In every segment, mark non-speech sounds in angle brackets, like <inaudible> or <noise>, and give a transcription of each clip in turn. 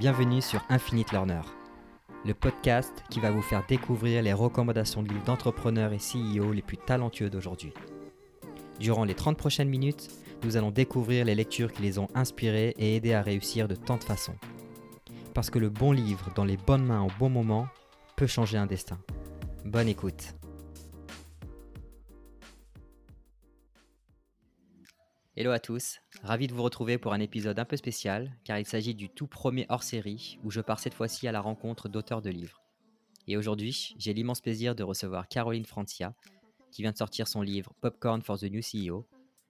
Bienvenue sur Infinite Learner, le podcast qui va vous faire découvrir les recommandations de livres d'entrepreneurs et CEO les plus talentueux d'aujourd'hui. Durant les 30 prochaines minutes, nous allons découvrir les lectures qui les ont inspirés et aidés à réussir de tant de façons. Parce que le bon livre dans les bonnes mains au bon moment peut changer un destin. Bonne écoute. Hello à tous, ravi de vous retrouver pour un épisode un peu spécial, car il s'agit du tout premier hors-série où je pars cette fois-ci à la rencontre d'auteurs de livres. Et aujourd'hui, j'ai l'immense plaisir de recevoir Caroline Francia, qui vient de sortir son livre Popcorn for the New CEO,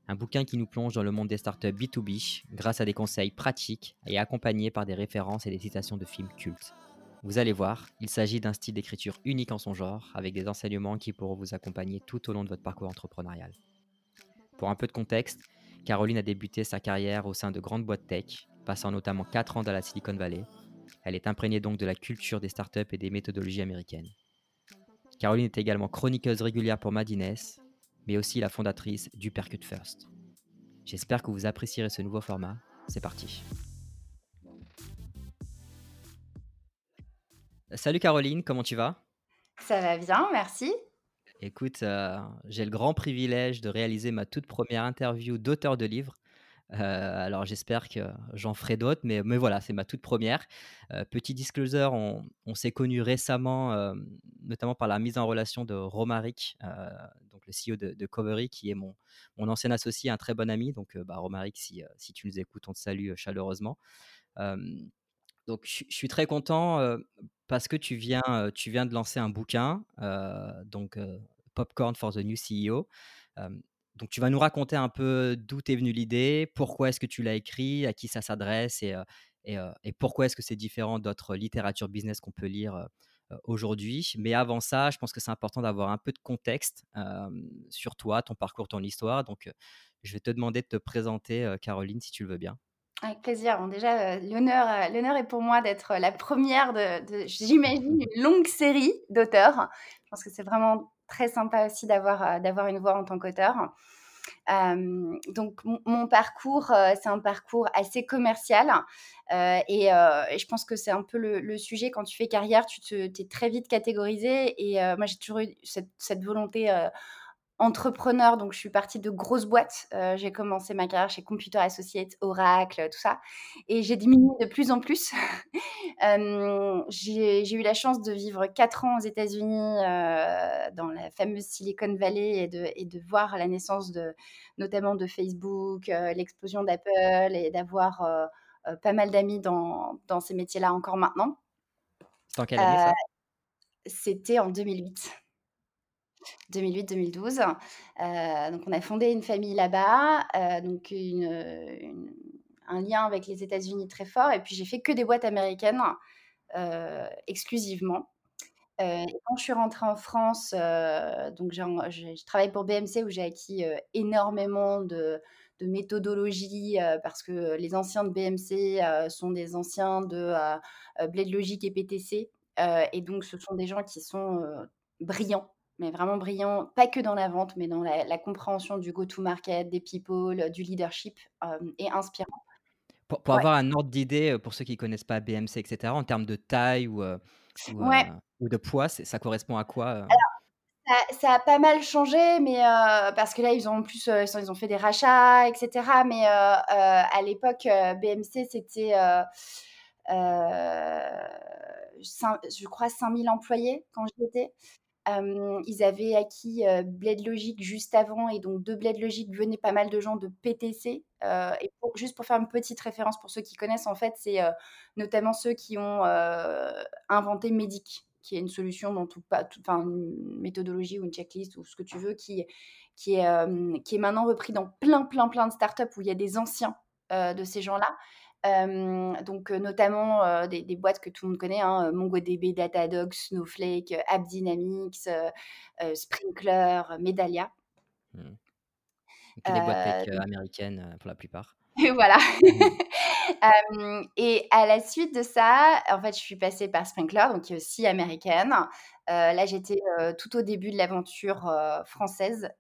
un bouquin qui nous plonge dans le monde des startups B2B grâce à des conseils pratiques et accompagnés par des références et des citations de films cultes. Vous allez voir, il s'agit d'un style d'écriture unique en son genre, avec des enseignements qui pourront vous accompagner tout au long de votre parcours entrepreneurial. Pour un peu de contexte, Caroline a débuté sa carrière au sein de grandes boîtes tech, passant notamment 4 ans dans la Silicon Valley. Elle est imprégnée donc de la culture des startups et des méthodologies américaines. Caroline est également chroniqueuse régulière pour Madines, mais aussi la fondatrice du Percute First. J'espère que vous apprécierez ce nouveau format. C'est parti. Salut Caroline, comment tu vas? Ça va bien, merci. Écoute, euh, j'ai le grand privilège de réaliser ma toute première interview d'auteur de livre. Euh, alors j'espère que j'en ferai d'autres, mais, mais voilà, c'est ma toute première. Euh, petit disclosure, on, s'est connus récemment, notamment par la mise en relation de Romaric, donc le CEO de, de, Covery, qui est mon, mon ancien associé, un très bon ami. Donc bah, Romaric, si, si tu nous écoutes, on te salue chaleureusement. Donc je suis très content parce que tu viens, tu viens de lancer un bouquin, donc Popcorn for the New CEO. donc tu vas nous raconter un peu d'où t'es venue l'idée, pourquoi est-ce que tu l'as écrit, à qui ça s'adresse et, pourquoi est-ce que c'est différent d'autres littératures business qu'on peut lire aujourd'hui. Mais avant ça, je pense que c'est important d'avoir un peu de contexte sur toi, ton parcours, ton histoire. Donc je vais te demander de te présenter, Caroline, si tu le veux bien. Avec plaisir. Bon, déjà, euh, l'honneur, euh, l'honneur est pour moi d'être la première de, j'imagine, une longue série d'auteurs. Je pense que c'est vraiment très sympa aussi d'avoir, euh, d'avoir une voix en tant qu'auteur. Euh, donc mon, parcours, c'est un parcours assez commercial euh, et, je pense que c'est un peu le, sujet quand tu fais carrière, tu te, es très vite catégorisé et moi j'ai toujours eu cette volonté entrepreneur, donc je suis partie de grosses boîtes. Euh, j'ai commencé ma carrière chez Computer Associates, Oracle, tout ça. Et j'ai diminué de plus en plus. <laughs> euh, j'ai eu la chance de vivre quatre ans aux États-Unis, euh, dans la fameuse Silicon Valley, et de, et de, voir la naissance de, notamment de Facebook, l'explosion d'Apple, et d'avoir pas mal d'amis dans, dans, ces métiers-là encore maintenant. Dans quelle année ça? C'était en 2008. 2008-2012. Euh, donc, on a fondé une famille là-bas, euh, donc un lien avec les États-Unis très fort. Et puis, j'ai fait que des boîtes américaines euh, exclusivement. Euh, quand je suis rentrée en France, euh, donc je travaille pour BMC où j'ai acquis énormément de, de méthodologie parce que les anciens de BMC sont des anciens de Blade Logic et PTC. et donc, ce sont des gens qui sont brillants mais vraiment brillant, pas que dans la vente, mais dans la, compréhension du go-to-market, des people, du leadership euh, et inspirant. Pour, pour avoir un ordre d'idée, pour ceux qui ne connaissent pas BMC, etc., en termes de taille ou, ou, ouais. ou de poids, ça correspond à quoi Alors, ça, ça, a pas mal changé, mais euh, parce que là, ils ont en plus, euh, ils ont fait des rachats, etc. Mais à l'époque, BMC, c'était, je crois, 5000 employés quand j'y étais ils avaient acquis Blade Logic juste avant et donc de Blade Logic venaient pas mal de gens de PTC. et juste pour faire une petite référence pour ceux qui connaissent, en fait, c'est notamment ceux qui ont inventé Medic, qui est une solution dans une méthodologie ou une checklist ou ce que tu veux, qui, est, qui est maintenant repris dans plein, plein, plein de startups où il y a des anciens de ces gens-là donc notamment des, des, boîtes que tout le monde connaît, hein, MongoDB, Datadog, Snowflake, AppDynamics, Sprinkler, Medallia. Mmh. des boîtes tech américaines pour la plupart. Et <laughs> voilà. <laughs> <laughs> Et à la suite de ça, en fait, je suis passée par Sprinkler, donc qui est aussi américaine. là, j'étais tout au début de l'aventure française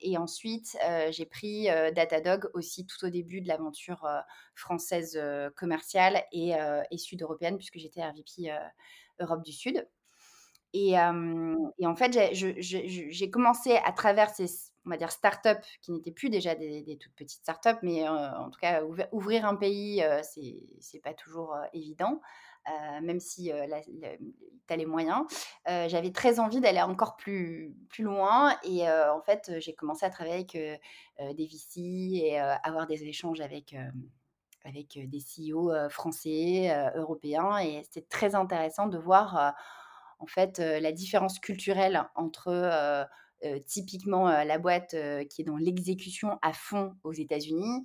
et ensuite, j'ai pris, Datadog aussi tout au début de l'aventure, française, commerciale et sud-européenne puisque j'étais RVP, Europe du Sud. Et en fait, j'ai commencé à travers ces on va dire start-up qui n'étaient plus déjà des toutes petites start-up, mais en tout cas ouvrir un pays, heu, c'est pas toujours, évident, même si, le tu as les moyens. Heu, j'avais très envie d'aller encore plus plus loin et en fait, j'ai commencé à travailler avec, des VC et avoir des échanges avec, avec, des CEO, français, européens et c'était très intéressant de voir, en fait, la différence culturelle entre, heu, typiquement, heu, la boîte, heu, qui est dans l'exécution à fond aux États-Unis,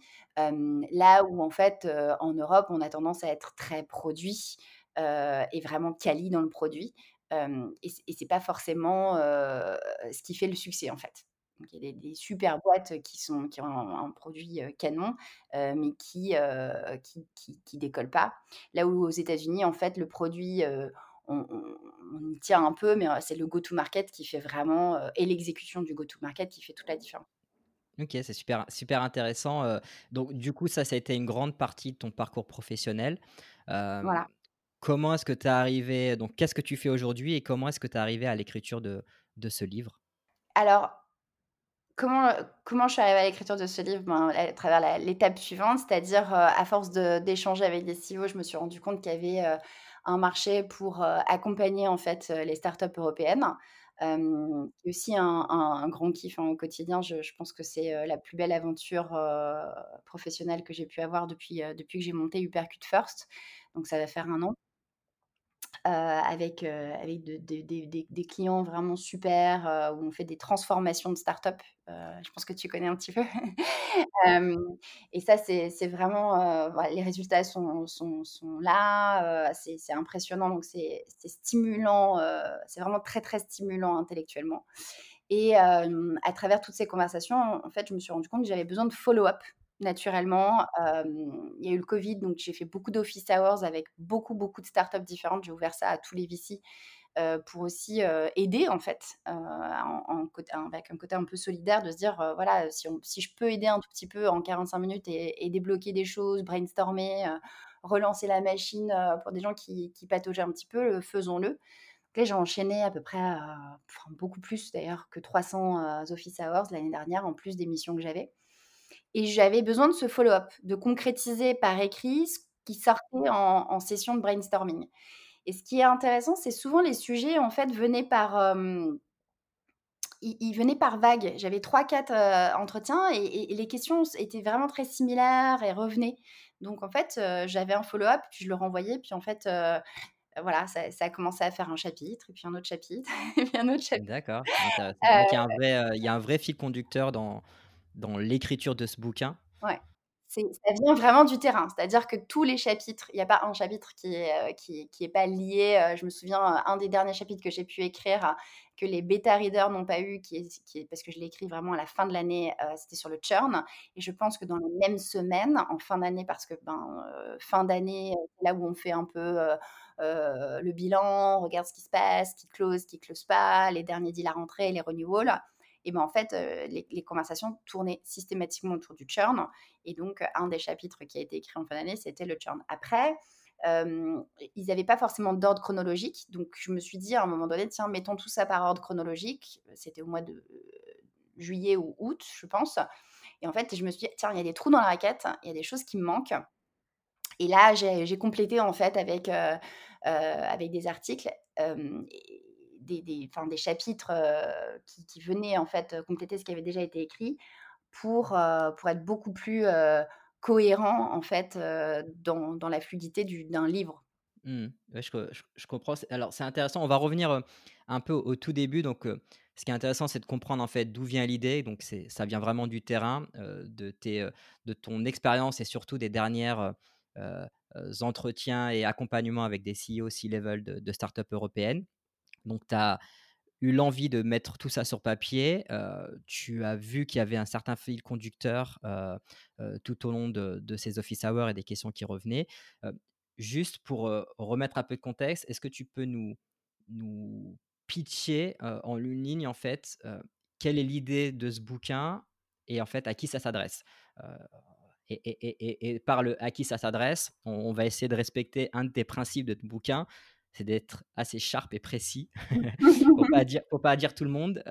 là où en fait, en Europe, on a tendance à être très produit, et vraiment quali dans le produit, et c'est et c'est pas forcément, ce qui fait le succès, en fait. Donc il y a des super boîtes qui sont qui ont un produit, canon, mais qui, heu, qui qui décollent pas. Là où aux États-Unis, en fait, le produit, heu, on on on y tient un peu, mais heu, c'est le go to market qui fait vraiment, heu et l'exécution du go to market qui fait toute la différence. OK, c'est super super intéressant, heu, donc du coup, ça, ça a été une grande partie de ton parcours professionnel. Voilà. comment est-ce que tu es arrivé donc qu'est-ce que tu fais aujourd'hui et comment est-ce que tu es arrivé à l'écriture de de ce livre? Alors, comment, comment je suis arrivée à l'écriture de ce livre? Ben, à travers l'étape suivante, c'est-à-dire, à force d'échanger avec des CEO, je me suis rendu compte qu'il y avait, un marché pour, heu, accompagner, en fait, heu, les startups européennes. Aussi un un un grand kiff, hein, au quotidien. Je pense que c'est, heu, la plus belle aventure, professionnelle que j'ai pu avoir depuis, depuis que j'ai monté Hypercute First, donc ça va faire 1 an. Heu, avec, heu, avec de de des clients vraiment super, heu, où on fait des transformations de start-up. Je pense que tu connais un petit peu. <laughs> Et ça, c'est vraiment, les résultats sont sont sont là, c'est impressionnant, donc c'est stimulant, c'est vraiment très, très stimulant intellectuellement et à travers toutes ces conversations, en fait, je me suis rendu compte que j'avais besoin de follow-up naturellement. Il y a eu le covid, donc j'ai fait beaucoup d'office hours avec beaucoup, beaucoup de start-up différentes. J'ai ouvert ça à tous les VC, pour aussi, aider en fait, avec un côté un peu solidaire de se dire, voilà, si je peux aider un tout petit peu en 45 minutes et débloquer des choses, brainstormer, relancer la machine, pour des gens qui qui pataugeaient un petit peu, faisons-le. J'ai enchaîné à peu près, beaucoup plus d'ailleurs que 300, heu, office hours l'année dernière, en plus des missions que j'avais et j'avais besoin de ce follow-up, de concrétiser par écrit ce qui sortait en en session de brainstorming et ce qui est intéressant, c'est souvent les sujets, en fait, venaient par, ils ils venaient par vagues. J'avais 3-4, heu, entretiens et et et les questions étaient vraiment très similaires et revenaient. Donc en fait, j'avais un follow-up, puis je le renvoyais, puis en fait, voilà, ça ça a commencé à faire un chapitre et puis un autre chapitre <laughs> et puis un autre chapitre. D'accord, intéressant. Donc il y a un Heu vrai, heu, il y a un vrai fil conducteur dans dans l'écriture de ce bouquin? Ouais, ça vient vraiment du terrain. C'est-à-dire que tous les chapitres, il y a pas un chapitre qui est, heu, qui est pas lié, heu, je me souviens, heu, un des derniers chapitres que j'ai pu écrire, que les bêta readers n'ont pas eu, qui est parce que je l'ai écrit vraiment à la fin de l'année, c'était sur le churn et je pense que dans les mêmes semaines, en fin d'année, parce que, ben, fin d'année, là où on fait un peu, le bilan, on regarde ce qui se passe, qui close, qui close pas, les derniers deals à rentrer, les renewals et ben, en fait, heu, les conversations tournaient systématiquement autour du churn. Et donc un des chapitres qui a été écrit en fin d'année, c'était le churn. Après, hem, ils avaient pas forcément d'ordre chronologique, donc je me suis dit à un moment donné: «Tiens, mettons tout ça par ordre chronologique». C'était au mois de juillet ou août, je pense. Et en fait, je me suis dit: «Tiens, il y a des trous dans la raquette, il y a des choses qui me manquent» et là, j'ai complété en fait avec, avec des articles, des enfin des chapitres, qui venaient en fait, compléter ce qui avait déjà été écrit pour, pour être beaucoup plus, cohérent en fait, dans dans la fluidité du d'un livre. Mmh. Je co je je comprends. Alors c'est intéressant, on va revenir, un peu au tout début donc ce qui est intéressant, c'est de comprendre en fait d'où vient l'idée donc ça vient vraiment du terrain, de tes, de ton expérience et surtout des dernières, heu, entretiens et accompagnements avec des CEO C-level de de start-up européennes. Donc tu as eu l'envie de mettre tout ça sur papier, tu as vu qu'il y avait un certain fil conducteur, tout au long de ces office hours et des questions qui revenaient. Juste pour, remettre un peu de contexte, est-ce que tu peux nous nous pitcher, en 1 ligne en fait, quelle est l'idée de ce bouquin et en fait à qui ça s'adresse? Et, par le à qui ça s'adresse, on, va essayer de respecter un de tes principes de ton bouquin, c'est d'être assez sharp et précis. <laughs> faut pas <laughs> dire, faut pas dire tout le monde.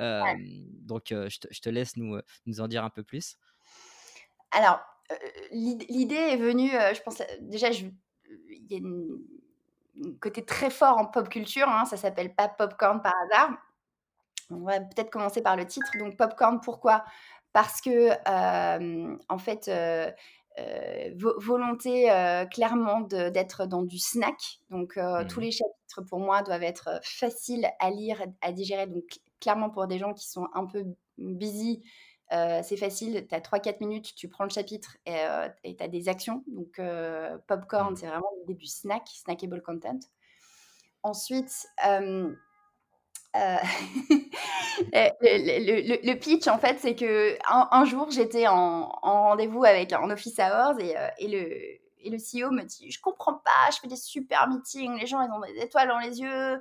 Donc, je te, je, te, laisse nous, nous en dire un peu plus. Alors, l'idée est venue, je pense, déjà, il y a un côté très fort en pop culture, hein, ça s'appelle pas Popcorn par hasard. On va peut-être commencer par le titre. Donc, Popcorn, pourquoi? Parce que, en fait, volonté clairement d'être dans du snack. Donc, tous mmh. les chapitres, pour moi, doivent être faciles à lire, à digérer. Donc, clairement, pour des gens qui sont un peu busy, c'est facile, tu as 3-4 minutes, tu prends le chapitre et tu as des actions. Donc, popcorn, mmh. c'est vraiment le début snack, snackable content. Ensuite, <laughs> le, pitch, en fait, c'est que un, jour, j'étais en, rendez-vous avec un office hours et, et, le, et le CEO me dit Je comprends pas, je fais des super meetings, les gens, ils ont des étoiles dans les yeux.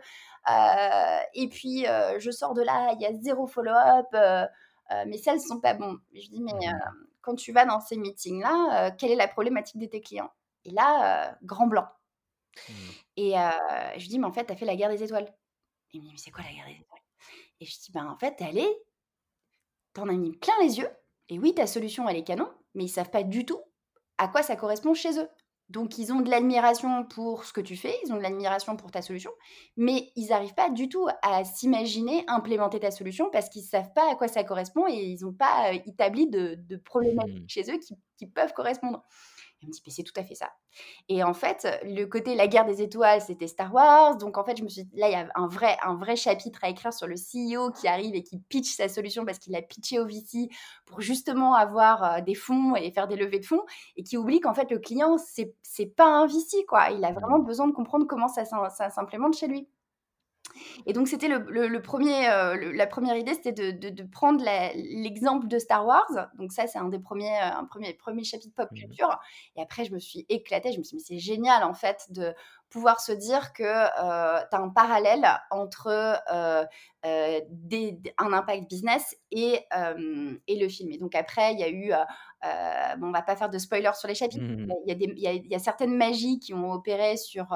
et puis, je sors de là, il y a zéro follow-up. Euh, mes sales sont pas bons. Je dis, mais mmh euh, quand tu vas dans ces meetings-là, euh, quelle est la problématique de tes clients? Et là, grand blanc. Mmh. Et je dis, mais en fait, tu as fait la guerre des étoiles. Et il me dit, mais c'est quoi la guerre des étoiles? Et je dis, ben en fait, elle est, t'en as mis plein les yeux. Et oui, ta solution, elle est canon, mais ils savent pas du tout à quoi ça correspond chez eux. Donc, ils ont de l'admiration pour ce que tu fais, ils ont de l'admiration pour ta solution, mais ils n'arrivent pas du tout à s'imaginer implémenter ta solution parce qu'ils ne savent pas à quoi ça correspond et ils n'ont pas euh, établi de, de problématiques mmh. chez eux qui peuvent correspondre. Me mais c'est tout à fait ça. Et en fait, le côté la guerre des étoiles, c'était Star Wars. Donc en fait, je me suis dit, là, il y a un vrai, un vrai chapitre à écrire sur le CEO qui arrive et qui pitch sa solution parce qu'il a pitché au VC pour justement avoir des fonds et faire des levées de fonds et qui oublie qu'en fait, le client, c'est, c'est pas un VC, quoi. Il a vraiment besoin de comprendre comment ça, ça s'implémente chez lui. Et donc, c'était le, premier, euh, la première idée, c'était de, prendre l'exemple de Star Wars. Donc, ça, c'est un des premiers, euh, un premier, premier chapitre pop mmh culture. Et après, je me suis éclatée. Je me suis dit, mais c'est génial, en fait, de pouvoir se dire que euh, tu as un parallèle entre euh, euh, des, un impact business et, et le film. Et donc après, il y a eu, bon, on va pas faire de spoilers sur les chapitres, mmh il y, a il, y a, certaines magies qui ont opéré sur,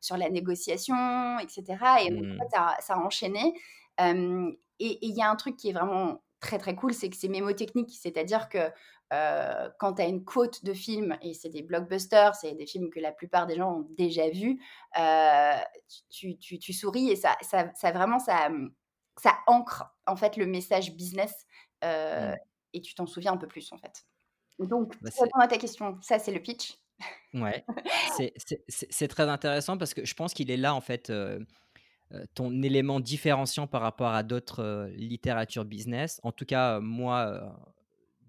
sur la négociation, etc. Et donc, en fait, mmh. ça, a enchaîné. et il y a un truc qui est vraiment très très cool, c'est que c'est mémotechnique, c'est-à-dire que euh, quand tu as une côte de films, et c'est des blockbusters, c'est des films que la plupart des gens ont déjà vus, euh, tu, tu, tu, souris et ça, ça, ça, vraiment, ça, ça ancre en fait le message business euh, mmh. et tu t'en souviens un peu plus en fait. Donc, bah, pour répondre à ta question, ça c'est le pitch. Ouais, <laughs> c'est très intéressant parce que je pense qu'il est là en fait ton élément différenciant par rapport à d'autres littératures business. En tout cas, moi,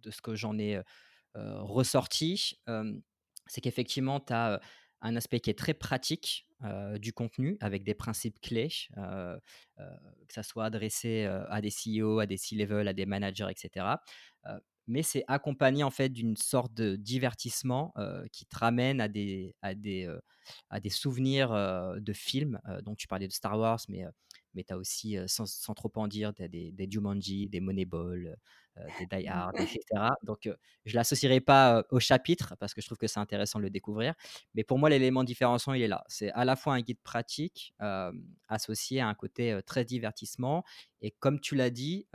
de ce que j'en ai ressorti, c'est qu'effectivement, tu as un aspect qui est très pratique du contenu avec des principes clés, que ça soit adressé à des CEO, à des C-level, à des managers, etc. mais c'est accompagné en fait d'une sorte de divertissement qui te ramène à des, à des, à des souvenirs de films. donc tu parlais de Star Wars, mais mais tu as aussi, sans, trop en dire, des, des Jumanji, des Moneyball, des Die Hard, etc. Donc, je ne l'associerai pas au chapitre parce que je trouve que c'est intéressant de le découvrir. Mais pour moi, l'élément différenciant, il est là. C'est à la fois un guide pratique associé à un côté très divertissement et, comme tu l'as dit,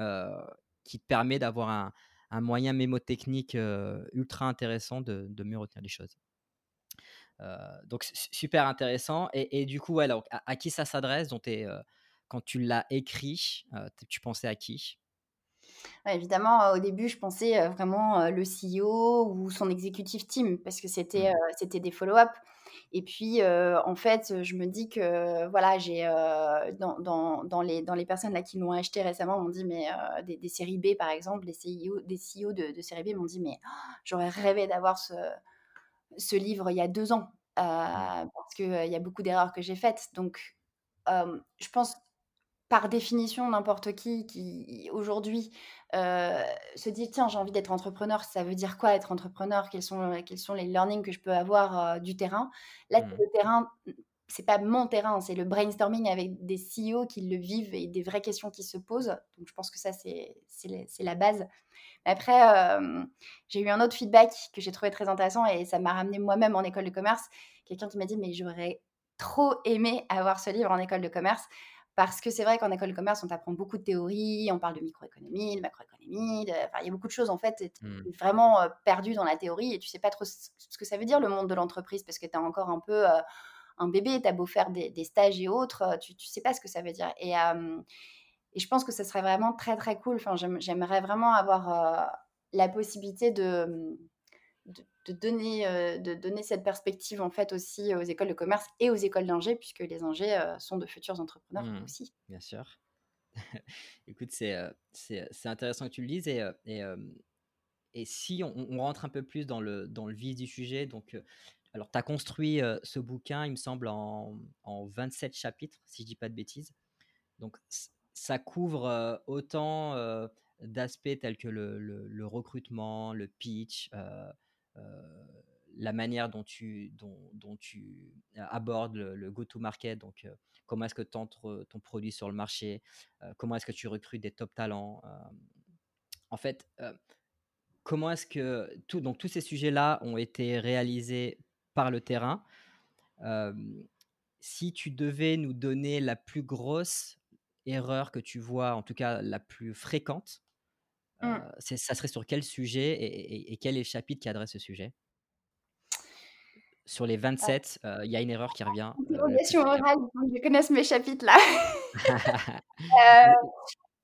qui te permet d'avoir un, un, moyen mémotechnique ultra intéressant de, de, mieux retenir les choses. donc, super intéressant. Et, et, du coup, alors, à, qui ça s'adresse? Quand tu l'as écrit, tu pensais à qui? Évidemment, au début, je pensais vraiment le CEO ou son executive team parce que c'était mmh. c'était des follow-up. Et puis, en fait, je me dis que voilà, j'ai dans, dans, dans, les, dans les personnes là qui l'ont acheté récemment, m'ont dit, mais des, séries B par exemple, des CEO, des CEO de, de séries B m'ont dit, mais oh, j'aurais rêvé d'avoir ce, ce livre il y a deux ans mmh. parce qu'il il y a beaucoup d'erreurs que j'ai faites. Donc, je pense par définition, n'importe qui qui aujourd'hui se dit tiens, j'ai envie d'être entrepreneur, ça veut dire quoi être entrepreneur? Quels sont, quels sont les learnings que je peux avoir du terrain? Là, mmh. le terrain c'est pas mon terrain, c'est le brainstorming avec des CEO qui le vivent et des vraies questions qui se posent. Donc je pense que ça, c'est la base. Après, euh, j'ai eu un autre feedback que j'ai trouvé très intéressant et ça m'a ramené moi-même en école de commerce. Quelqu'un qui m'a dit, mais j'aurais trop aimé avoir ce livre en école de commerce. Parce que c'est vrai qu'en école de commerce, on t'apprend beaucoup de théories, on parle de microéconomie, de macroéconomie, il y a beaucoup de choses en fait, tu es mmh. vraiment euh, perdu dans la théorie et tu sais pas trop ce que ça veut dire le monde de l'entreprise parce que tu es encore un peu euh, un bébé, tu as beau faire des, stages et autres, tu, tu sais pas ce que ça veut dire. Et, et je pense que ce serait vraiment très très cool. Enfin, j'aimerais vraiment avoir la possibilité de, de, donner, de donner cette perspective en fait aussi aux écoles de commerce et aux écoles d'ingé, puisque les ingés sont de futurs entrepreneurs mmh. aussi. Bien sûr. <laughs> Écoute, c'est c'est intéressant que tu le dises et, et, et si on, on, rentre un peu plus dans le, dans le vif du sujet, donc alors, tu as construit ce bouquin, il me semble, en, en, 27 chapitres, si je dis pas de bêtises. Donc, ça couvre autant d'aspects tels que le, recrutement, le pitch, la manière dont tu, tu abordes le, go-to-market, donc comment est-ce que tu entres ton produit sur le marché, comment est-ce que tu recrutes des top talents? en fait, comment est-ce que donc tous ces sujets-là ont été réalisés par le terrain. si tu devais nous donner la plus grosse erreur que tu vois, en tout cas la plus fréquente, mmh. ça serait sur quel sujet et, quel est le chapitre qui adresse ce sujet? Sur les 27, ah. il y a une erreur qui revient. Interrogation orale, je connais mes chapitres là. <laughs>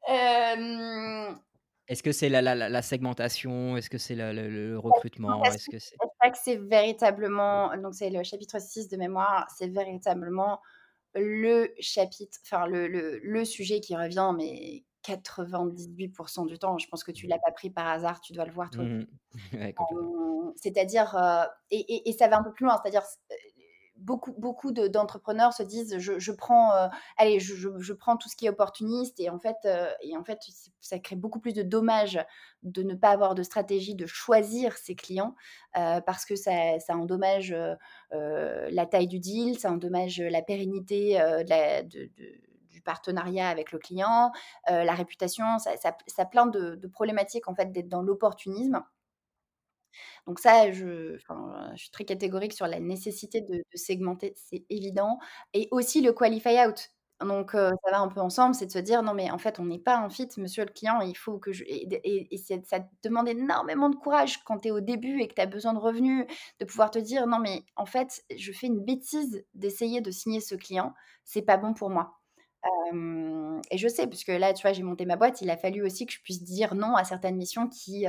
<laughs> Est-ce que c'est la, segmentation? Est-ce que c'est le, recrutement? Est-ce que c'est... que c'est véritablement, donc c'est le chapitre 6 de mémoire, c'est véritablement le chapitre, enfin le, le, sujet qui revient, mais 98% du temps. Je pense que tu l'as pas pris par hasard, tu dois le voir toi. Mmh <laughs> c'est-à-dire, euh, et, et, ça va un peu plus loin, c'est-à-dire beaucoup, beaucoup d'entrepreneurs se disent je, prends, euh, allez, je, prends tout ce qui est opportuniste et en fait, euh, et en fait, ça crée beaucoup plus de dommages de ne pas avoir de stratégie de choisir ses clients euh, parce que ça, ça endommage la taille du deal, ça endommage la pérennité du partenariat avec le client, la réputation, ça, ça, plein de, problématiques en fait d'être dans l'opportunisme. Donc ça, je, suis très catégorique sur la nécessité de, segmenter, c'est évident. Et aussi le qualify out. Donc ça va un peu ensemble, c'est de se dire non mais en fait on n'est pas un fit, monsieur le client, il faut que je... Et, et, ça demande énormément de courage quand tu es au début et que tu as besoin de revenus, de pouvoir te dire non mais en fait je fais une bêtise d'essayer de signer ce client, c'est pas bon pour moi et je sais, puisque là, tu vois, j'ai monté ma boîte, il a fallu aussi que je puisse dire non à certaines missions qui,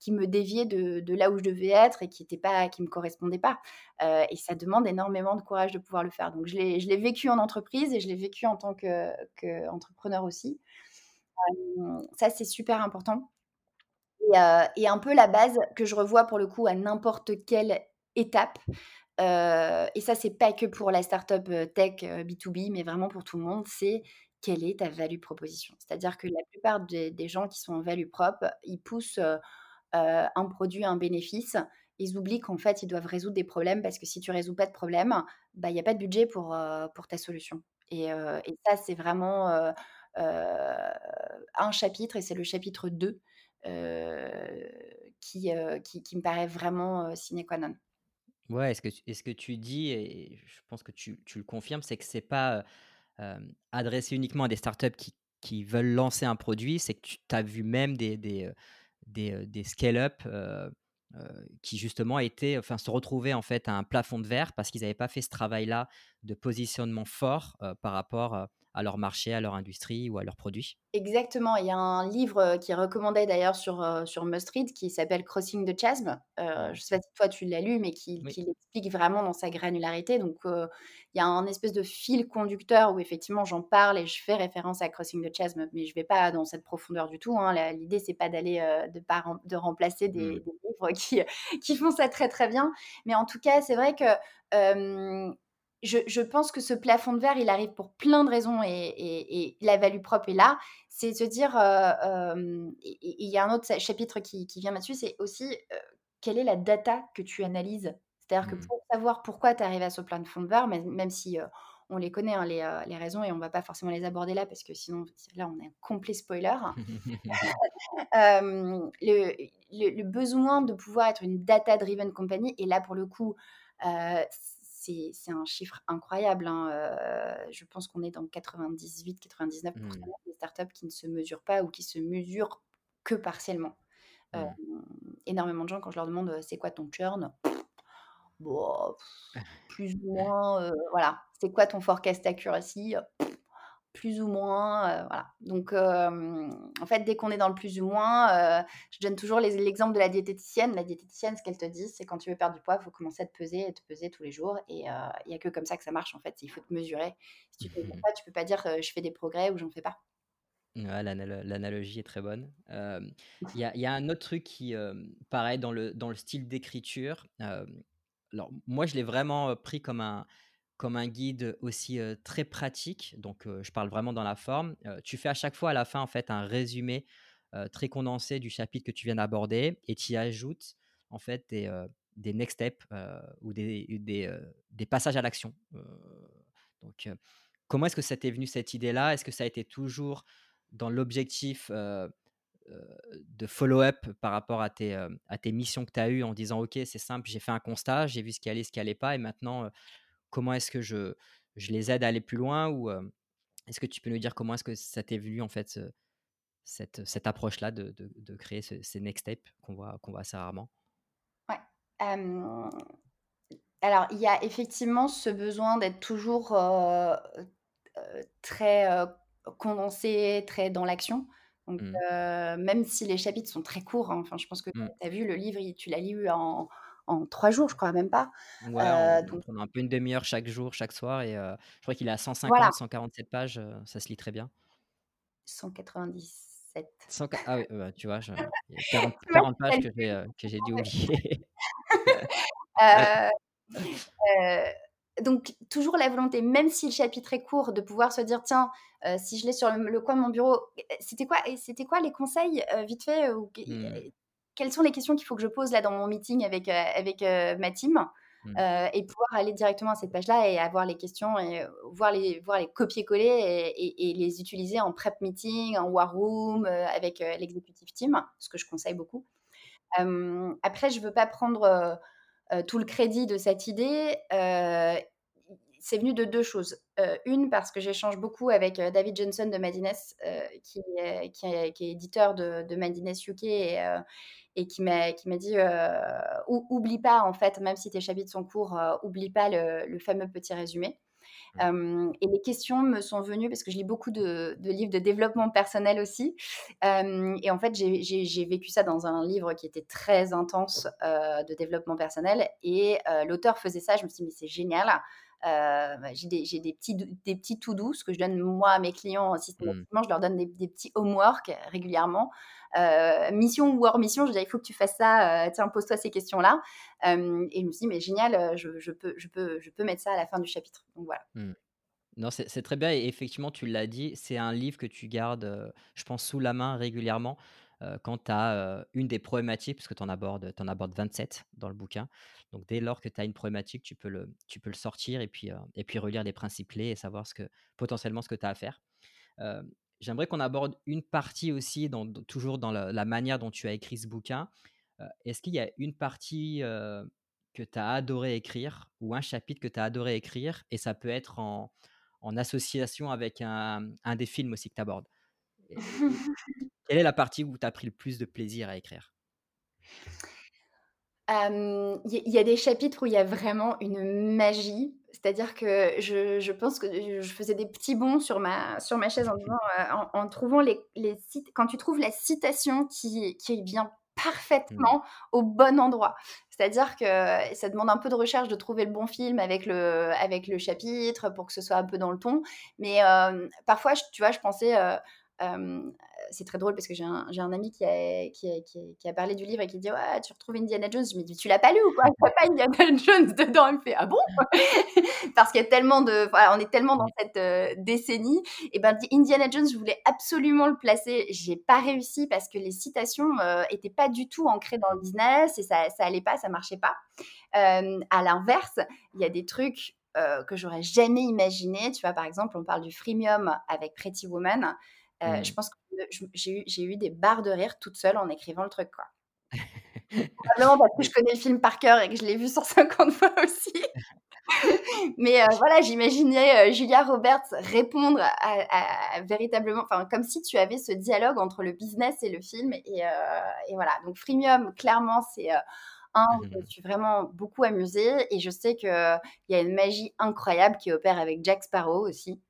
qui me déviaient de, là où je devais être et qui ne me correspondaient pas. et ça demande énormément de courage de pouvoir le faire. Donc, je l'ai vécu en entreprise et je l'ai vécu en tant qu'entrepreneur aussi. ça, c'est super important. Et, un peu la base que je revois pour le coup à n'importe quelle étape, et ça, c'est pas que pour la startup tech B2B, mais vraiment pour tout le monde, c'est quelle est ta value proposition? C'est-à-dire que la plupart des, gens qui sont en value propre, ils poussent un produit, un bénéfice. Ils oublient qu'en fait, ils doivent résoudre des problèmes parce que si tu résous pas de problème, bah, il n'y a pas de budget pour, pour ta solution. Et, et ça, c'est vraiment un chapitre, et c'est le chapitre 2 qui, qui, qui, me paraît vraiment sine qua non. Ouais, est-ce que tu est-ce que tu dis et je pense que tu tu le confirmes, c'est que c'est pas, adressé uniquement à des startups qui qui veulent lancer un produit, c'est que tu as vu même des des, des, des scale-up, qui justement étaient enfin se retrouvaient en fait à un plafond de verre parce qu'ils n'avaient pas fait ce travail-là de positionnement fort, par rapport, à leur marché, à leur industrie ou à leurs produits. Exactement. Il y a un livre euh, qui est recommandé d'ailleurs sur, euh, sur Must Read qui s'appelle Crossing the Chasm. Euh, je ne sais pas si toi tu l'as lu, mais qui, l'explique vraiment dans sa granularité. Donc il y a un espèce de fil conducteur où effectivement j'en parle et je fais référence à Crossing the Chasm, mais je ne vais pas dans cette profondeur du tout. Hein. L'idée, c'est pas d'aller de, de remplacer des, mmh. des, livres qui, <laughs> qui font ça très très bien. Mais en tout cas, c'est vrai que je, pense que ce plafond de verre, il arrive pour plein de raisons et, la value propre est là. C'est de se dire, euh, euh, il y a un autre chapitre qui, vient là-dessus, c'est aussi euh, quelle est la data que tu analyses? C'est-à-dire que Mmh. pour savoir pourquoi tu arrives à ce plein de beurre, même même si, on les connaît, hein, les, raisons et on va pas forcément les aborder là parce que sinon là, on est un complet spoiler. <laughs> <laughs> Le le le besoin de pouvoir être une data driven company et là, pour le coup, heu, c'est un chiffre incroyable, hein, je pense qu'on est dans 98-99% Mmh. des startups qui ne se mesurent pas ou qui se mesurent que partiellement. Énormément de gens, quand je leur demande, «C'est quoi ton churn?» «Bah, <laughs> plus ou moins, voilà. C'est quoi ton forecast accuracy?» «Plus ou moins», heu, voilà. Donc hem, en fait, dès qu'on est dans le plus ou moins, heu, je donne toujours l'exemple de la diététicienne. La diététicienne, ce qu'elle te dit, c'est quand tu veux perdre du poids, il faut commencer à te peser et te peser tous les jours et il y a que comme ça que ça marche, en fait. Il faut te mesurer. Si tu te mesures pas, tu peux pas dire, «Je fais des progrès» ou «J'en fais pas». Ouais, l'analogie est très bonne. Il y a il y a un autre truc qui, hem, pareil dans le dans le style d'écriture, alors moi je l'ai vraiment, pris comme un comme un guide aussi, très pratique, donc je parle vraiment dans la forme. Tu fais à chaque fois à la fin, en fait, un résumé, très condensé du chapitre que tu viens d'aborder et tu y ajoutes, en fait, des, des next steps, ou des des, passages à l'action. Donc comment est-ce que ça t'est venu cette idée-là? Est-ce que ça a été toujours dans l'objectif, de follow-up par rapport à tes, à tes missions que tu as eues en disant: «OK, c'est simple, j'ai fait un constat, j'ai vu ce qui allait, ce qui allait pas et maintenant, comment est-ce que je je les aide à aller plus loin?» ou, est-ce que tu peux nous dire comment est-ce que ça t'est venu en fait ce cette cette approche-là de de de créer ce ces next steps qu'on voit qu'on voit assez rarement? Ouais. Alors il y a effectivement ce besoin d'être toujours, très, condensé, très dans l'action. Donc Mmh. même si les chapitres sont très courts, hein, enfin je pense que Mmh. tu as vu le livre, tu l'as lu en en 3 jours, je crois, même pas. Ouais, en donc prenant un peu une demi heure chaque jour, chaque soir et je crois qu'il est à voilà, 150-147 pages, ça se lit très bien. 197. 100 qua ah oui, bah, tu vois, je <laughs> il y a 40- Tu vois, 40 je pages que j'ai, dû oublier. <laughs> <laughs> Heu, donc toujours la volonté, même si le chapitre est court, de pouvoir se dire: «Tiens, si je l'ai sur le le coin de mon bureau, c'était quoi et c'était quoi les conseils, vite fait, ou Mmh. Quelles sont les questions qu'il faut que je pose là dans mon meeting avec, heu, avec, heu, ma team?» Mmh. heu et pouvoir aller directement à cette page-là et avoir les questions et voir les voir les copier-coller et et et les utiliser en prep meeting, en war room, avec, heu, l'executive team, ce que je conseille beaucoup. Après je veux pas prendre, tout le crédit de cette idée, c'est venu de 2 choses. Heu, une parce que j'échange beaucoup avec, heu, David Johnson de Madines, heu, qui est qui est qui est éditeur de de Madines UK et qui m'a dit, heu: «Ou oublie pas en fait, même si tes chapitres sont courts, heu, oublie pas le le fameux petit résumé». Et les questions me sont venues parce que je lis beaucoup de de livres de développement personnel aussi. Et en fait, j'ai vécu ça dans un livre qui était très intense, de développement personnel et l'auteur faisait ça. Je me suis dit: «Mais c'est génial». Heu, bah, j'ai des j'ai des petits des petits to do, ce que je donne moi à mes clients Mmh. systématiquement. Je leur donne des des petits homework régulièrement. Heu, mission ou hors mission, je dis: «Il faut que tu fasses ça, tiens, pose-toi ces questions-là». Et je me suis dit: «Mais génial, je je peux je peux je peux mettre ça à la fin du chapitre». Donc voilà. Mmh. Non, c'est c'est très bien et effectivement, tu l'as dit, c'est un livre que tu gardes, je pense sous la main régulièrement, heu, quand tu as, heu, une des problématiques, parce que tu en abordes en abordes 27 dans le bouquin. Donc dès lors que tu as une problématique, tu peux le tu peux le sortir et puis, heu et puis relire les principes clés et savoir ce que potentiellement ce que tu as à faire. Hem, j'aimerais qu'on aborde une partie aussi dans toujours dans la manière dont tu as écrit ce bouquin. Est-ce qu'il y a une partie, que tu as adoré écrire ou un chapitre que tu as adoré écrire? Et ça peut être en en association avec un un des films aussi que tu abordes? <laughs> Quelle est la partie où tu as pris le plus de plaisir à écrire? Il y a il y a des chapitres où il y a vraiment une magie. C'est-à-dire que je je pense que je faisais des petits bonds sur ma sur ma chaise en disant, heu, en en trouvant les les quand tu trouves la citation qui qui vient Mmh. parfaitement au bon endroit. C'est-à-dire que ça demande un peu de recherche de trouver le bon film avec le avec le chapitre pour que ce soit un peu dans le ton. Mais, parfois, je tu vois, je pensais, c'est très drôle parce que j'ai un, un ami qui a, qui, a, qui, a, parlé du livre et qui dit Ouais, tu retrouves Indiana Jones. Je me dis Tu l'as pas lu ou quoi? Tu pas Indiana <laughs> Jones dedans Il me fait Ah bon? <laughs> Parce qu'il y a tellement de. On est tellement dans cette euh, décennie. Et ben, Indiana Jones, je voulais absolument le placer. J'ai pas réussi parce que les citations euh, étaient pas du tout ancrées dans le business et ça, ça pas, ça marchait pas. Euh, à l'inverse, il y a des trucs euh, que j'aurais jamais imaginé. Tu vois, par exemple, on parle du freemium avec Pretty Woman. Euh, je mmh. pense que j'ai eu, eu, des barres de rire toute seule en écrivant le truc, quoi. <laughs> Probablement parce que je connais le film par cœur et que je l'ai vu <laughs> 150 fois aussi. <laughs> Mais euh, voilà, j'imaginais Julia Roberts répondre à, véritablement, enfin, comme si tu avais ce dialogue entre le business et le film. Et, et voilà, donc Freemium, clairement, c'est un, je me mmh. suis vraiment beaucoup amusée et je sais qu'il y a une magie incroyable qui opère avec Jack Sparrow aussi.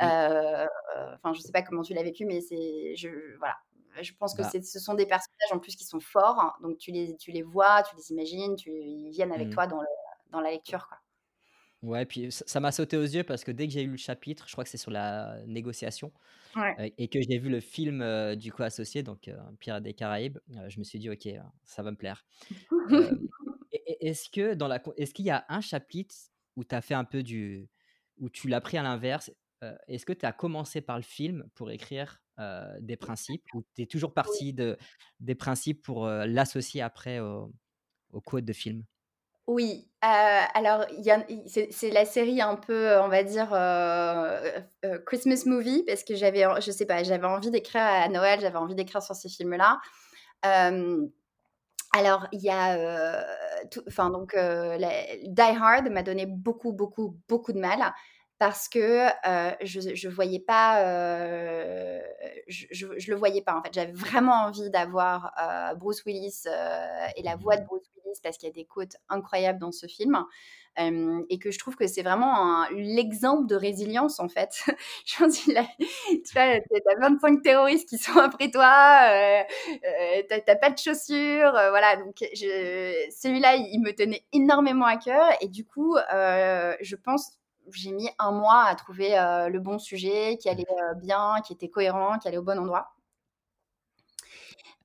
Enfin, je sais pas comment tu l'as vécu, mais c'est, je, voilà, je pense que bah ce sont des personnages en plus qui sont forts, hein, donc tu les, tu les vois, tu les imagines, tu, ils viennent avec mmh. toi dans, dans la lecture. Quoi. Ouais, puis ça m'a sauté aux yeux parce que dès que j'ai eu le chapitre, je crois que c'est sur la négociation, et que j'ai vu le film du coup associé, donc Pirates des Caraïbes, je me suis dit, ok, ça va me plaire. <laughs> est-ce que dans la, est-ce qu'il y a un chapitre où tu as fait un peu du, où tu l'as pris à l'inverse Est-ce que tu as commencé par le film pour écrire des principes, ou tu es toujours parti de, des principes pour l'associer après au, au code de film? Oui, alors c'est la série un peu, on va dire, Christmas movie parce que j'avais je sais pas, j'avais envie d'écrire à Noël, j'avais envie d'écrire sur ces films-là. alors il y a, enfin donc, Die Hard m'a donné beaucoup, beaucoup, beaucoup de mal parce que je je voyais pas, je je le voyais pas, en fait. J'avais vraiment envie d'avoir, Bruce Willis, et la voix de Bruce parce qu'il y a des quotes incroyables dans ce film. et que je trouve que c'est vraiment l'exemple de résilience en fait. <laughs> tu vois, t'as 25 terroristes qui sont après toi, euh, euh, t'as pas de chaussures, euh, voilà. Donc celui-là, il me tenait énormément à cœur et du coup, je pense j'ai mis un mois à trouver le bon sujet qui allait bien, qui était cohérent, qui allait au bon endroit.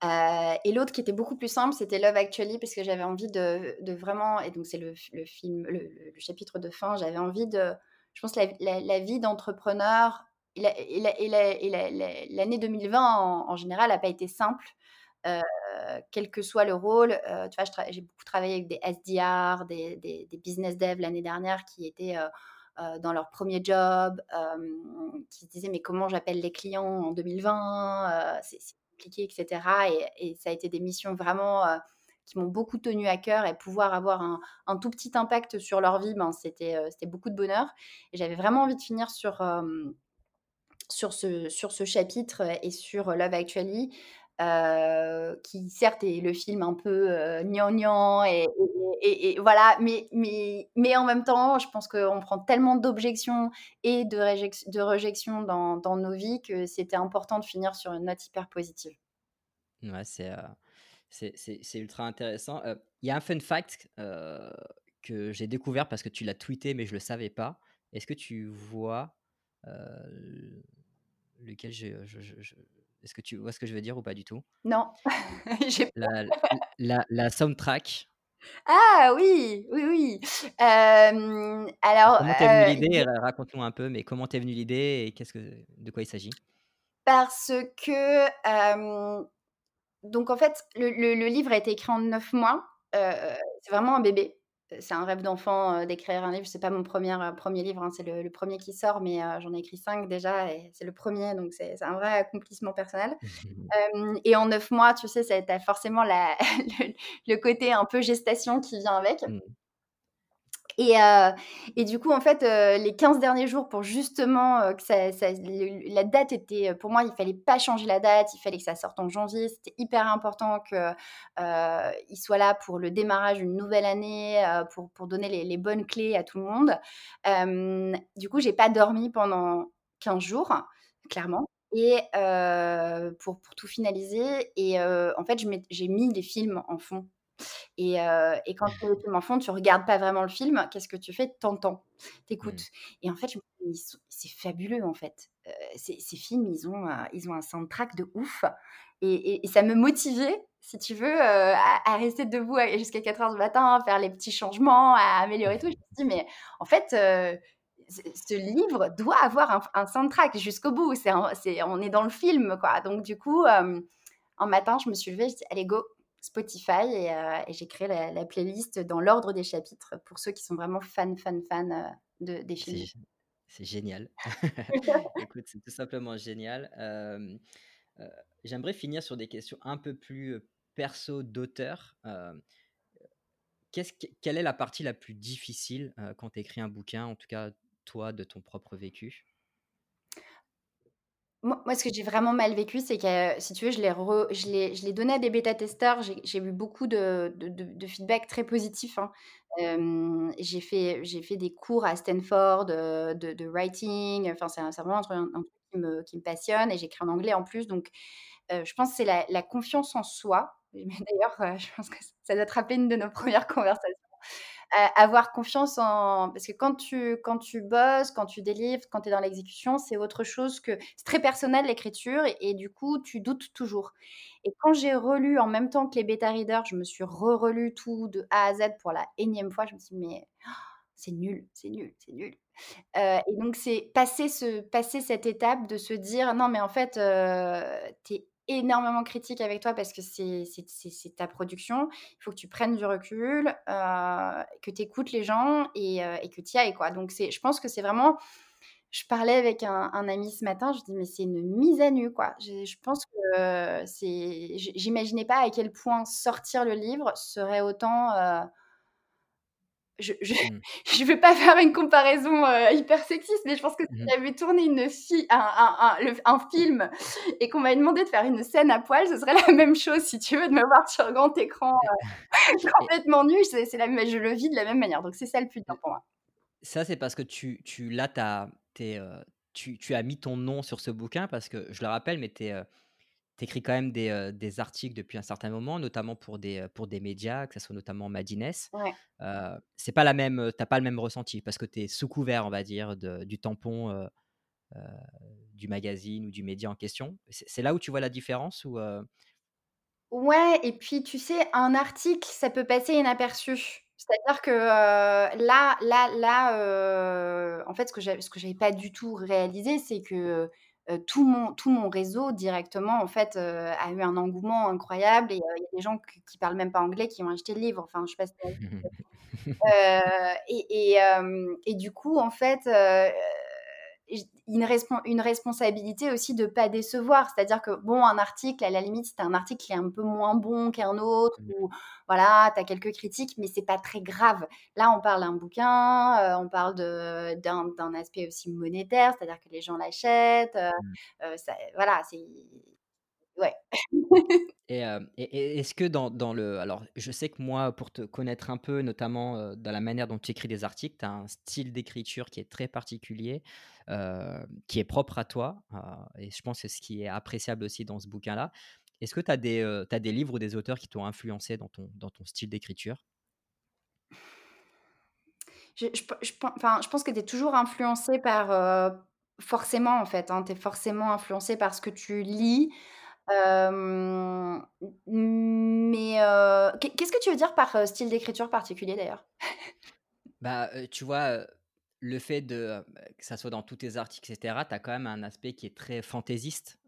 Euh, et l'autre qui était beaucoup plus simple, c'était Love Actually, parce que j'avais envie de, vraiment, et donc c'est le, film, le, chapitre de fin, j'avais envie de, je pense, la, la, vie d'entrepreneur et l'année 2020 en, général n'a pas été simple, euh, quel que soit le rôle. Euh, tu vois, j'ai beaucoup travaillé avec des SDR, des, business devs l'année dernière qui étaient dans leur premier job, qui se disaient mais comment j'appelle les clients en 2020 C'est etc. Et, ça a été des missions vraiment euh, qui m'ont beaucoup tenu à cœur et pouvoir avoir un, tout petit impact sur leur vie, ben, c'était, euh, c'était beaucoup de bonheur. Et j'avais vraiment envie de finir sur, euh, sur, ce, sur ce chapitre et sur Love Actually. Qui certes est le film un peu euh, et, voilà, mais, mais, mais en même temps, je pense qu'on prend tellement d'objections et de, de rejections dans, nos vies que c'était important de finir sur une note hyper positive. Ouais, c'est c'est ultra intéressant. Il y a un fun fact que j'ai découvert parce que tu l'as tweeté, mais je ne le savais pas. Est-ce que tu vois lequel je, est-ce que tu vois ce que je veux dire ou pas du tout? Non. <laughs> la, la, la, soundtrack. Ah oui, oui, oui. alors, comment t'es venue l'idée? Raconte-nous un peu, mais comment t'es venue l'idée et qu'est-ce que, de quoi il s'agit? Parce que, donc en fait, le, le, livre a été écrit en neuf mois. c'est vraiment un bébé c'est un rêve d'enfant d'écrire un livre. C'est pas mon premier, premier livre, hein, c'est le, premier qui sort, mais j'en ai écrit cinq déjà et c'est le premier, donc c'est un vrai accomplissement personnel. <laughs> et en neuf mois, tu sais, ça a forcément la, <laughs> le, côté un peu gestation qui vient avec. Et, euh, et, du coup, en fait, euh, les 15 derniers jours, pour justement euh, que ça, la date était, pour moi, il fallait pas changer la date, il fallait que ça sorte en janvier. C'était hyper important qu'il soit là pour le démarrage d'une nouvelle année, pour, donner les, bonnes clés à tout le monde. du coup, j'ai pas dormi pendant 15 jours, clairement. Et pour, tout finaliser, et en fait, j'ai mis les films en fond Et, euh, et quand les films en fond, tu regardes pas vraiment le film. Qu'est-ce que tu fais? T'entends, t'écoutes. Mmh. Et en fait, c'est fabuleux en fait. Euh, ces, ces, films, ils ont, ils ont un soundtrack de ouf. Et, et, ça me motivait, si tu veux, euh, à, rester debout jusqu'à 4 heures du matin, à faire les petits changements, à améliorer tout. Je me suis dit, mais en fait, euh, ce livre doit avoir un, soundtrack jusqu'au bout. C'est, on est dans le film, quoi. Donc, du coup, euh, un matin, je me suis levée, je dit, allez, go, Spotify, et, j'ai créé la, playlist dans l'ordre des chapitres pour ceux qui sont vraiment fans, fans, fans de, des films. C'est génial. <laughs> <laughs> Écoute, c'est tout simplement génial. J'aimerais finir sur des questions un peu plus perso d'auteur. quelle est la partie la plus difficile quand tu écris un bouquin, en tout cas toi, de ton propre vécu? Moi, ce que j'ai vraiment mal vécu, c'est que, si tu veux, je l'ai, je l'ai, donné à des bêta-testeurs. J'ai, eu beaucoup de, de, feedback très positif. Hein. j'ai, fait, j'ai fait des cours à Stanford de, writing. Enfin, c'est, vraiment un truc, qui, me, qui me passionne. Et j'écris en anglais en plus. Donc, je pense que c'est la, confiance en soi. <laughs> D'ailleurs, je pense que ça doit te rappeler une de nos premières <laughs> conversations avoir confiance en. Parce que quand tu, quand tu bosses, quand tu délivres, quand tu es dans l'exécution, c'est autre chose que. C'est très personnel l'écriture et, du coup, tu doutes toujours. Et quand j'ai relu en même temps que les bêta readers, je me suis re-relu tout de A à Z pour la énième fois. Je me suis dit, mais c'est nul, c'est nul, c'est nul. et donc, c'est passer, ce, passer cette étape de se dire, non, mais en fait, euh, tu es énormément critique avec toi parce que c'est ta production. Il faut que tu prennes du recul, euh, que tu écoutes les gens et, euh, et que tu y ailles. Quoi. Donc, je pense que c'est vraiment. Je parlais avec un, ami ce matin, je dis mais c'est une mise à nu quoi. Je, pense que euh, c'est, j'imaginais pas à quel point sortir le livre serait autant je ne mmh. <laughs> veux pas faire une comparaison euh, hyper sexiste, mais je pense que si mmh j'avais tourné une fille, un, un, un, film et qu'on m'avait demandé de faire une scène à poil, ce serait <laughs> la même chose si tu veux, de me voir sur grand écran <laughs> euh, complètement nu. C'est, la, je le vis de la même manière. Donc c'est ça le plus dur pour moi. Ça, c'est parce que tu, tu, là, euh, tu, tu, as mis ton nom sur ce bouquin parce que, je le rappelle, mais tu es tu écris quand même des, des, articles depuis un certain moment, notamment pour des, pour des médias, que ce soit notamment Madines. Ouais. c'est pas la même, t'as pas le même ressenti parce que tu es sous couvert, on va dire, de, du tampon du magazine ou du média en question. C'est là où tu vois la différence ou Ouais, et puis tu sais, un article, ça peut passer inaperçu. C'est-à-dire que là, là, là, en fait, ce que j'avais pas du tout réalisé, c'est que tout, mon, tout mon réseau directement en fait a eu un engouement incroyable et il y a des gens qui, ne parlent même pas anglais qui ont acheté le livre. Enfin, je sais pas <laughs> et, et, et, du coup, en fait, une, une, responsabilité aussi de pas décevoir. C'est-à-dire que, bon, un article, à la limite, c'est un article qui est un peu moins bon qu'un autre, mmh. ou voilà, tu as quelques critiques, mais c'est pas très grave. Là, on parle d'un bouquin, euh, on parle d'un aspect aussi monétaire, c'est-à-dire que les gens l'achètent. Euh, mmh. euh, voilà, c'est Ouais. <laughs> Et, est-ce que dans, dans, le... Alors, je sais que moi, pour te connaître un peu, notamment dans la manière dont tu écris des articles, tu as un style d'écriture qui est très particulier, qui est propre à toi. et je pense que c'est ce qui est appréciable aussi dans ce bouquin-là. Est-ce que tu as, des, as des livres ou des auteurs qui t'ont influencé dans ton, dans ton style d'écriture? Je, je, je, enfin, je pense que tu es toujours influencé par... forcément, en fait. Hein, tu es forcément influencé par ce que tu lis mais qu'est-ce que tu veux dire par style d'écriture particulier d'ailleurs? <laughs> Bah, tu vois, le fait de que ça soit dans tous tes articles, etc., tu as quand même un aspect qui est très fantaisiste.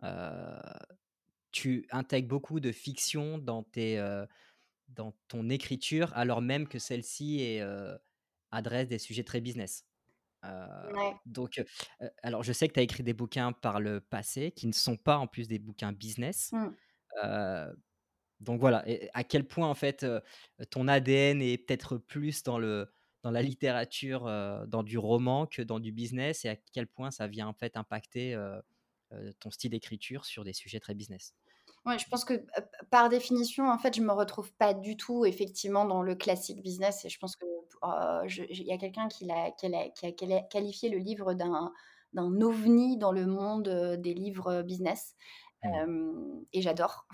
tu intègres beaucoup de fiction dans, tes, dans ton écriture, alors même que celle-ci adresse des sujets très business. Donc, alors je sais que tu as écrit des bouquins par le passé qui ne sont pas en plus des bouquins business. Mmh. donc voilà, et à quel point en fait ton ADN est peut-être plus dans, le, dans la littérature, dans du roman que dans du business et à quel point ça vient en fait impacter ton style d'écriture sur des sujets très business? Ouais, je pense que par définition, en fait, je me retrouve pas du tout effectivement dans le classique business. Et je pense que il y a quelqu'un qui, qui, qui, a qualifié le livre d'un d'un ovni dans le monde des livres business. Mmh. et j'adore.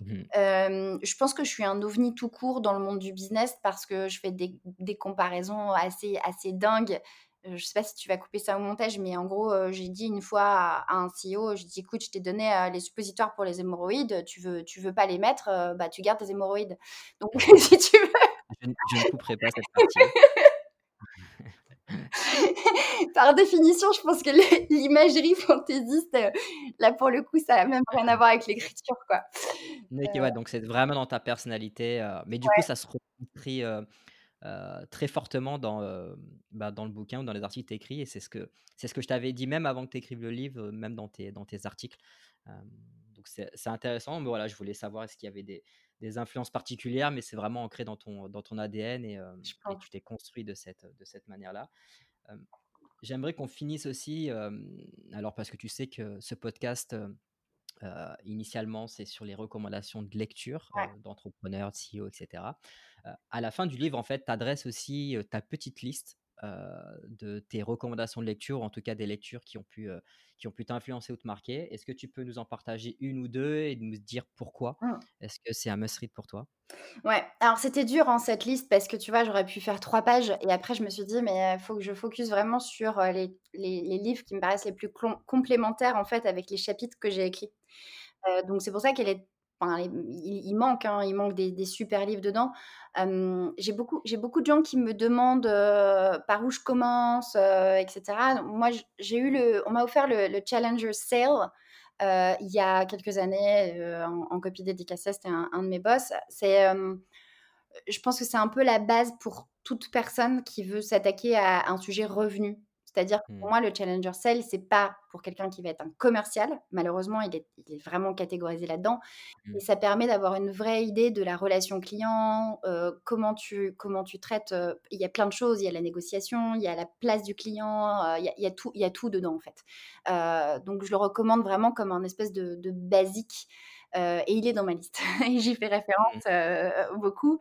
Mmh <laughs> je pense que je suis un ovni tout court dans le monde du business parce que je fais des des comparaisons assez assez dingues. Je sais pas si tu vas couper ça au montage, mais en gros, j'ai dit une fois à à un CEO, j'ai dit: «Écoute, je t'ai donné, les suppositoires pour les hémorroïdes, tu veux tu veux pas les mettre, bah, tu gardes tes hémorroïdes». Donc <laughs> si tu veux Je ne je ne couperai pas cette partie. <laughs> Par définition, je pense que l'imagerie fantaisiste, heu, là, pour le coup, ça a même rien à voir avec l'écriture, quoi. Ouais, donc c'est vraiment dans ta personnalité, heu, mais du coup, ça se retranscrit, heu, très fortement dans, bah, dans le bouquin ou dans les articles que tu écris et c'est ce que ce que je t'avais dit même avant que tu écrives le livre, même dans tes dans tes articles. Donc c'est intéressant, mais voilà, je voulais savoir est-ce qu'il y avait des des influences particulières, mais c'est vraiment ancré dans ton dans ton ADN et pense. tu t'es construit de cette de cette manière-là. J'aimerais qu'on finisse aussi, alors parce que tu sais que ce podcast, Heu, initialement, c'est sur les recommandations de lecture, d'entrepreneurs, de CEO et cetera. Heu, à la fin du livre, en fait, tu adresses aussi, ta petite liste, de tes recommandations de lecture, ou en tout cas des lectures qui ont pu, heu, qui ont pu t'influencer ou te marquer. Est-ce que tu peux nous en partager une ou 2 et nous dire pourquoi? Mmh. Est-ce que c'est un must read pour toi? Ouais, alors c'était dur, hein, cette liste parce que tu vois, j'aurais pu faire 3 pages et après je me suis dit: «Mais il faut que je focus vraiment sur, les les les livres qui me paraissent les plus complémentaires, en fait, avec les chapitres que j'ai écrits». Donc c'est pour ça qu'elle est il manque, hein, il manque des des super livres dedans. J'ai beaucoup j'ai beaucoup de gens qui me demandent, par où je commence, heu, et cetera. Donc moi, j'ai eu le on m'a offert le le Challenger Sale, il y a quelques années, en en copie dédicacée, c'était un un de mes boss. C'est, je pense que c'est un peu la base pour toute personne qui veut s'attaquer à un sujet revenu. C'est-à-dire que pour Mmh, moi, le challenger sale, c'est pas pour quelqu'un qui va être un commercial. Malheureusement, il est il est vraiment catégorisé là-dedans. mmh, Et ça permet d'avoir une vraie idée de la relation client, heu, comment tu comment tu traites, heu, il y a plein de choses, il y a la négociation, il y a la place du client, heu, il y a il y a tout il y a tout dedans, en fait. Donc je le recommande vraiment comme un espèce de de basique, heu, et il est dans ma liste <laughs> et j'y fais référence, mmh. heu, beaucoup.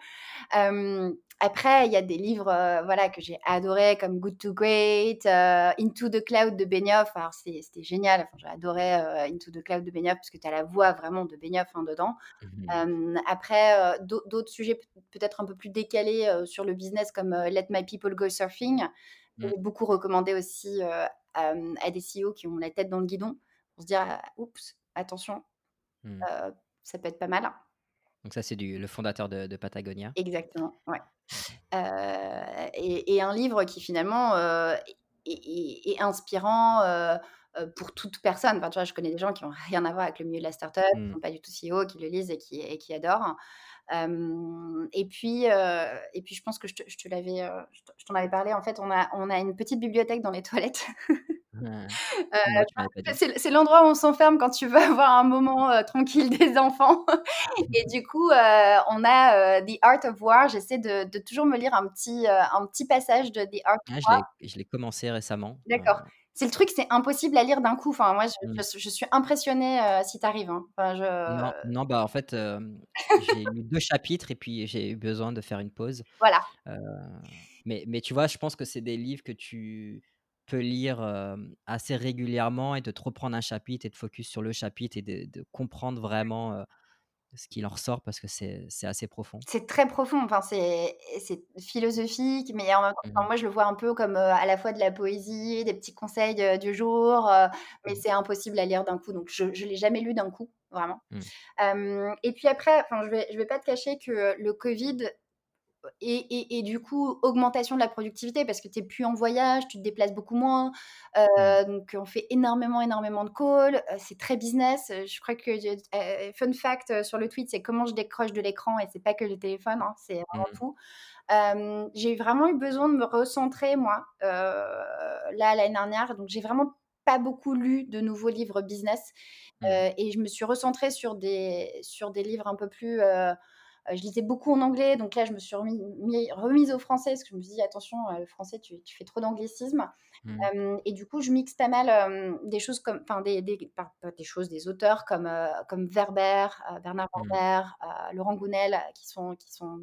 Hem, après, il y a des livres, heu, voilà, que j'ai adorés comme Good to Great, Into the Cloud de Benioff. Alors c'était génial, enfin, j'ai adoré, Into the Cloud de Benioff parce que tu as la voix vraiment de Benioff, hein, dedans. Mmh après, d'autres sujets peut peut-être un peu plus décalés, sur le business comme, Let My People Go Surfing, j'ai beaucoup recommandé aussi, à des CEO qui ont la tête dans le guidon pour se dire: «Ah, oups, attention, mmh. ça peut être pas mal». Donc ça, c'est le fondateur de de Patagonia? Exactement, ouais. Et et un livre qui finalement, est est est inspirant, pour toute personne. Enfin, tu vois, je connais des gens qui ont <laughs> rien à voir avec le milieu de la start-up, qui Mmh. sont pas du tout CEO, qui le lisent et qui et qui adorent. Et puis, et puis je pense que je te je te l'avais, je t'en avais parlé. En fait, on a on a une petite bibliothèque dans les <laughs> toilettes. Dit. c'est l'endroit où on s'enferme quand tu veux <laughs> avoir un moment, heu, tranquille des enfants <laughs> et du coup, heu, on a, The Art of War. J'essaie de de toujours me lire un petit, un petit passage de The Art of Ah, War. je l'ai commencé récemment, D'accord. C'est le truc, c'est impossible à lire d'un coup. Enfin, moi, je mmh. je je suis impressionnée, si tu arrives, hein. Enfin, Non, je non, bah, en fait, <laughs> j'ai lu 2 chapitres et puis j'ai eu besoin de faire une pause, voilà. mais mais tu vois, je pense que c'est des livres que tu peux lire, assez régulièrement et de te reprendre un chapitre et de focus sur le chapitre et de de comprendre vraiment, ce qu'il en ressort parce que c'est assez profond. C'est très profond, enfin, c'est c'est philosophique, mais en même temps, Mmh moi, je le vois un peu comme, à la fois de la poésie, des petits conseils, du jour, mais Mmh. c'est impossible à lire d'un coup, donc je je l'ai jamais lu d'un coup, vraiment. Mmh. Et puis après, enfin, je vais je vais pas te cacher que le covid et et et du coup, augmentation de la productivité parce que tu es plus en voyage, tu te déplaces beaucoup moins, heu, donc on fait énormément, énormément de calls, heu, c'est très business, heu, je crois que fun fact, sur le tweet, c'est comment je décroche de l'écran et c'est pas que le téléphone, hein, c'est vraiment Mmh. tout. J'ai vraiment eu besoin de me recentrer moi, là, l'année dernière, donc j'ai vraiment pas beaucoup lu de nouveaux livres business, Mmh. et je me suis recentrée sur des sur des livres un peu plus, je lisais beaucoup en anglais, donc là, je me suis remis mis remise au français parce que je me suis dit: «Attention, heu, le français, tu tu fais trop d'anglicismes». Mmh. Hem et du coup, je mixe pas mal, des choses comme enfin des des pas pas des choses, des auteurs comme, Werber, heu, Bernard Mmh. Werber, heu, Laurent Gounel, qui sont qui sont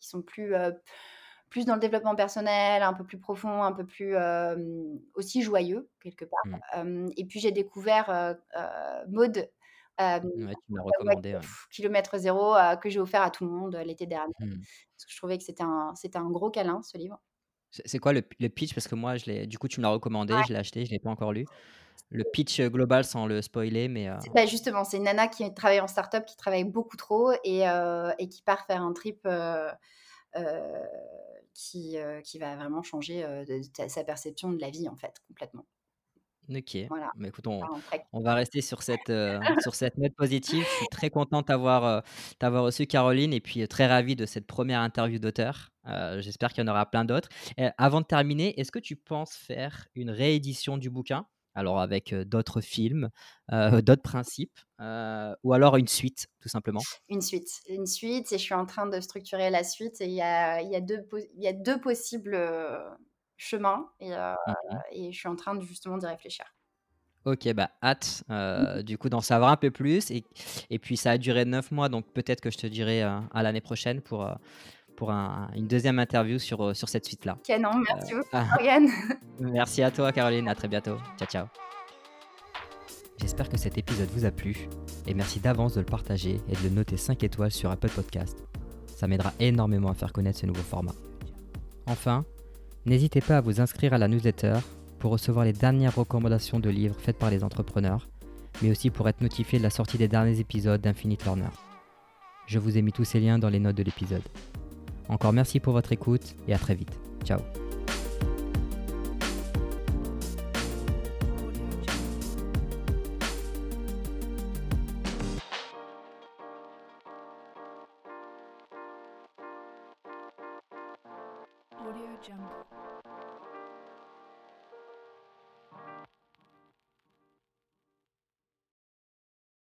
qui sont plus, dans le développement personnel, un peu plus profond, un peu plus, aussi joyeux quelque part. Mmh. Et puis j'ai découvert, heu Ouais, tu me recommandé, ouais. kilomètre zéro, heu, que j'ai offert à tout le monde, heu, l'été dernier. Mmh. Parce que je trouvais que c'était un c'était un gros câlin, ce livre. C'est quoi le le pitch? Parce que moi, je l'ai du coup, tu me l'as recommandé, Ouais. je l'ai acheté, je l'ai pas encore lu. Le pitch, heu, global sans le spoiler, mais bah, justement, c'est une nana qui travaille en start-up, qui travaille beaucoup trop et et qui part faire un trip, qui, qui va vraiment changer, de sa perception de la vie, en fait, complètement. OK. Voilà, Bah, écoute, on va rester sur cette, <laughs> sur cette note positive. Je suis très content t'avoir reçue Caroline et puis, très ravi de cette 1re interview d'auteur. J'espère qu'il y en aura plein d'autres. Avant de terminer, est-ce que tu penses faire une réédition du bouquin? Alors avec, d'autres films, <laughs> d'autres principes, ou alors une suite, tout simplement? Une suite, une suite et je suis en train de structurer la suite et il y a y a 2 pos il y a 2 possibles, et heu Mmh mh. et je suis en train de justement d'y réfléchir. OK, bah, hâte, Mmh mh. heu, du coup, d'en savoir un peu plus et et puis ça a duré 9 mois, donc peut-être que je te dirai, heu, à l'année prochaine pour, pour un une 2e interview sur, sur cette suite-là. Canon, Heu, merci beaucoup <laughs> Morgane. merci à toi Caroline, à très bientôt. Ciao, ciao. J'espère que cet épisode vous a plu et merci d'avance de le partager et de le noter 5 étoiles sur Apple Podcast. Ça m'aidera énormément à faire connaître ce nouveau format. Enfin, n'hésitez pas à vous inscrire à la newsletter pour recevoir les dernières recommandations de livres faites par les entrepreneurs, mais aussi pour être notifié de la sortie des derniers épisodes d'Infinite Learner. Je vous ai mis tous ces liens dans les notes de l'épisode. Encore merci pour votre écoute et à très vite. Ciao.